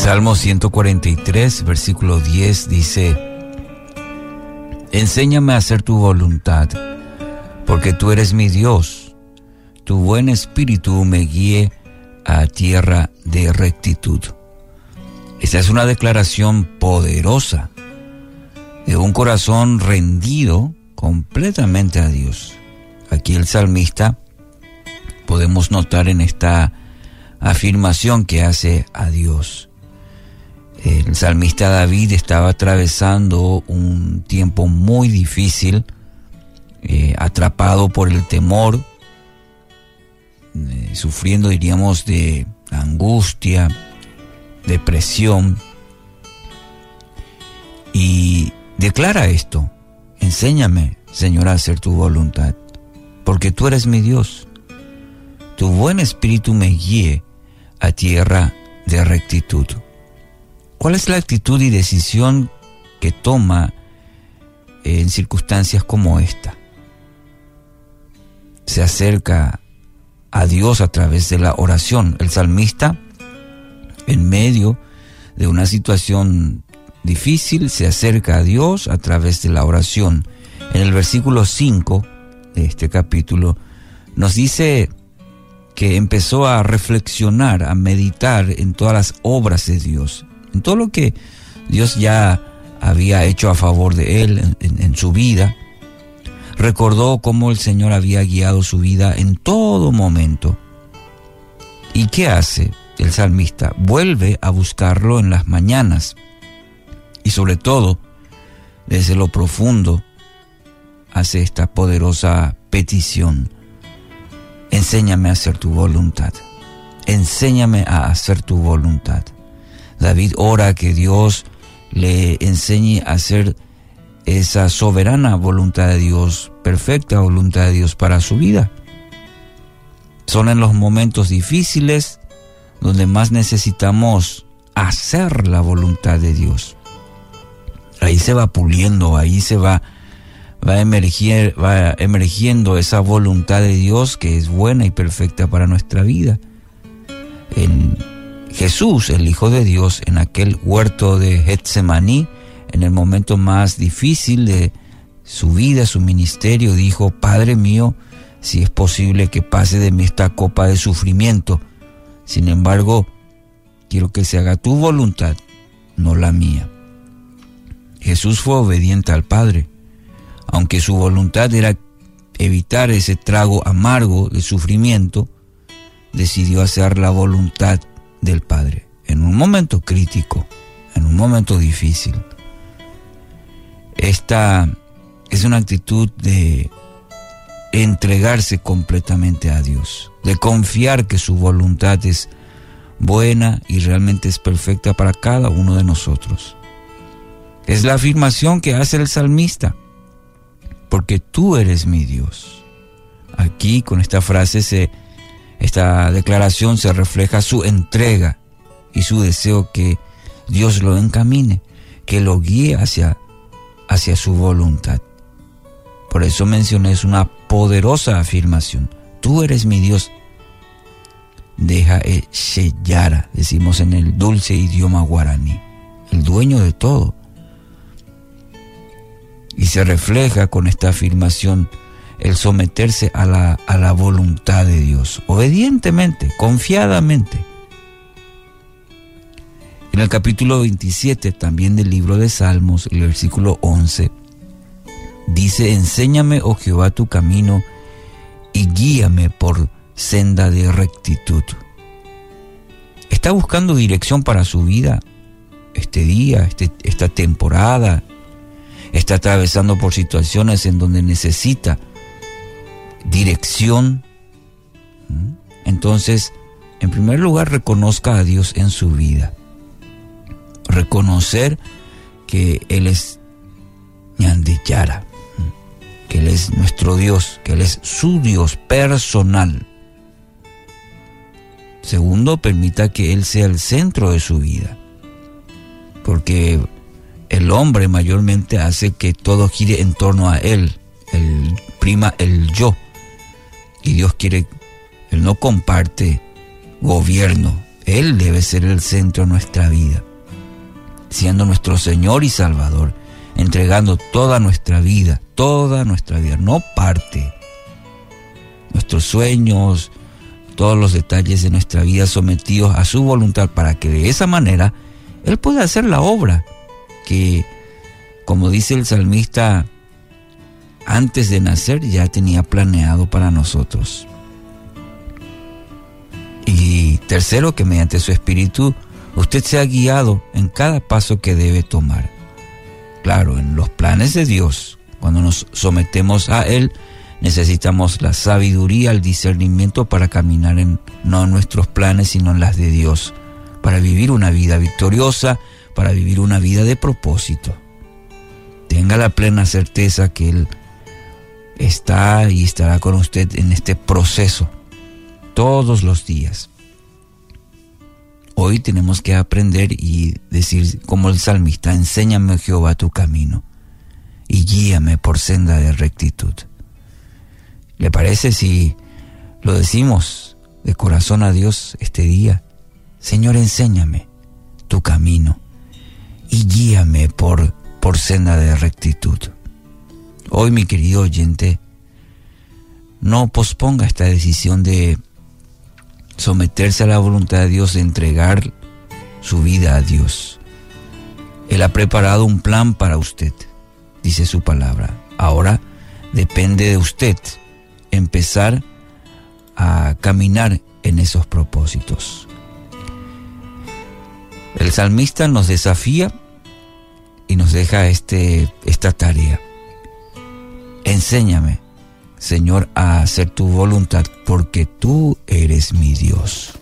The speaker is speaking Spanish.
Salmo 143, versículo 10 dice, Enséñame a hacer tu voluntad, porque tú eres mi Dios. Tu buen espíritu me guíe a tierra de rectitud. Esta es una declaración poderosa de un corazón rendido completamente a Dios. Aquí el salmista podemos notar en esta afirmación que hace a Dios. El salmista David estaba atravesando un tiempo muy difícil, eh, atrapado por el temor, eh, sufriendo, diríamos, de angustia, depresión, y declara esto, enséñame, Señor, a hacer tu voluntad, porque tú eres mi Dios. Tu buen espíritu me guíe a tierra de rectitud. ¿Cuál es la actitud y decisión que toma en circunstancias como esta? Se acerca a Dios a través de la oración. El salmista, en medio de una situación difícil, se acerca a Dios a través de la oración. En el versículo 5 de este capítulo nos dice que empezó a reflexionar, a meditar en todas las obras de Dios en todo lo que Dios ya había hecho a favor de él en, su vida. Recordó cómo el Señor había guiado su vida en todo momento. ¿Y qué hace el salmista? Vuelve a buscarlo en las mañanas y sobre todo desde lo profundo hace esta poderosa petición. Enséñame a hacer tu voluntad. Enséñame a hacer tu voluntad. David ora que Dios le enseñe a hacer esa soberana voluntad de Dios, perfecta voluntad de Dios para su vida. Son en los momentos difíciles donde más necesitamos hacer la voluntad de Dios. Ahí se va puliendo, ahí se va, va, emergiendo esa voluntad de Dios que es buena y perfecta para nuestra vida. En, Jesús, el Hijo de Dios, en aquel huerto de Getsemaní, en el momento más difícil de su vida, su ministerio, dijo, Padre mío, si es posible que pase de mí esta copa de sufrimiento, sin embargo, quiero que se haga tu voluntad, no la mía. Jesús fue obediente al Padre, aunque su voluntad era evitar ese trago amargo de sufrimiento, decidió hacer la voluntad del Padre en un momento crítico, en un momento difícil. Esta es una actitud de entregarse completamente a Dios, de confiar que su voluntad es buena y realmente es perfecta para cada uno de nosotros. Es la afirmación que hace el salmista, porque tú eres mi Dios. Aquí con esta frase se esta declaración se refleja su entrega y su deseo que Dios lo encamine, que lo guíe hacia, hacia su voluntad. Por eso mencioné, es una poderosa afirmación. Tú eres mi Dios. Deja el sellara, decimos en el dulce idioma guaraní, el dueño de todo. Y se refleja con esta afirmación el someterse a la, a la voluntad de Dios, obedientemente, confiadamente. En el capítulo 27 también del libro de Salmos, el versículo 11, dice, enséñame, oh Jehová, tu camino y guíame por senda de rectitud. ¿Está buscando dirección para su vida este día, este, esta temporada? ¿Está atravesando por situaciones en donde necesita dirección. Entonces, en primer lugar, reconozca a Dios en su vida. Reconocer que Él es Ñandillara, que Él es nuestro Dios, que Él es su Dios personal. Segundo, permita que Él sea el centro de su vida, porque el hombre mayormente hace que todo gire en torno a Él, el prima el yo. Y Dios quiere, Él no comparte gobierno, Él debe ser el centro de nuestra vida, siendo nuestro Señor y Salvador, entregando toda nuestra vida, toda nuestra vida, no parte. Nuestros sueños, todos los detalles de nuestra vida sometidos a su voluntad para que de esa manera Él pueda hacer la obra que, como dice el salmista, antes de nacer ya tenía planeado para nosotros. Y tercero, que mediante su espíritu usted sea guiado en cada paso que debe tomar. Claro, en los planes de Dios, cuando nos sometemos a Él, necesitamos la sabiduría, el discernimiento para caminar en no en nuestros planes, sino en las de Dios, para vivir una vida victoriosa, para vivir una vida de propósito. Tenga la plena certeza que Él está y estará con usted en este proceso todos los días. Hoy tenemos que aprender y decir como el salmista, enséñame Jehová tu camino y guíame por senda de rectitud. ¿Le parece si lo decimos de corazón a Dios este día? Señor, enséñame tu camino y guíame por, por senda de rectitud. Hoy, mi querido oyente, no posponga esta decisión de someterse a la voluntad de Dios, de entregar su vida a Dios. Él ha preparado un plan para usted, dice su palabra. Ahora depende de usted empezar a caminar en esos propósitos. El salmista nos desafía y nos deja este, esta tarea. Enséñame Señor, a hacer tu voluntad, porque tú eres mi Dios.